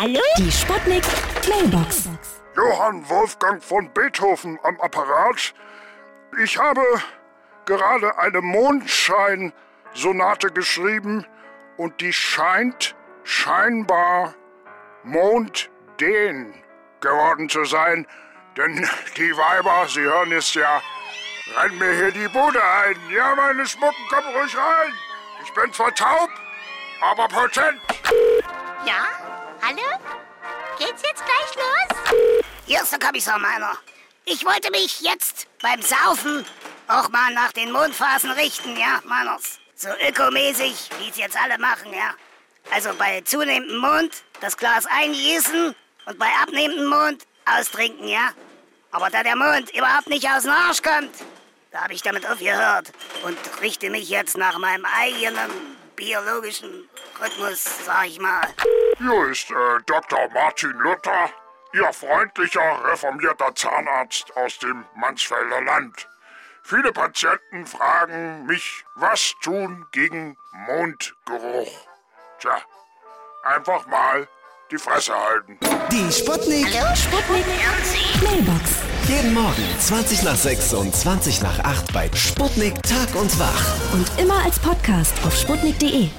Hallo? Die Sputnik Mailbox. Johann Wolfgang von Beethoven am Apparat. Ich habe gerade eine Mondschein-Sonate geschrieben und die scheint scheinbar monddehn geworden zu sein. Denn die Weiber, Sie hören es ja, rennen mir hier die Bude ein. Ja, meine Schmucken, kommen ruhig rein. Ich bin zwar taub, aber potent. Ja? Hallo? Geht's jetzt gleich los? Hier ist der Kommissar Meiner. Ich wollte mich jetzt beim Saufen auch mal nach den Mondphasen richten, ja, Meiners. So ökomäßig, wie es jetzt alle machen, ja. Also bei zunehmendem Mond das Glas eingießen und bei abnehmendem Mond austrinken, ja. Aber da der Mond überhaupt nicht aus dem Arsch kommt, da habe ich damit aufgehört und richte mich jetzt nach meinem eigenen biologischen Rhythmus, sag ich mal. Hier ist äh, Dr. Martin Luther, Ihr freundlicher, reformierter Zahnarzt aus dem Mansfelder Land. Viele Patienten fragen mich, was tun gegen Mondgeruch. Tja, einfach mal die Fresse halten. Die Sputnik. Sputnik Mailbox. Jeden Morgen 20 nach 6 und 20 nach 8 bei Sputnik Tag und Wach. Und immer als Podcast auf sputnik.de.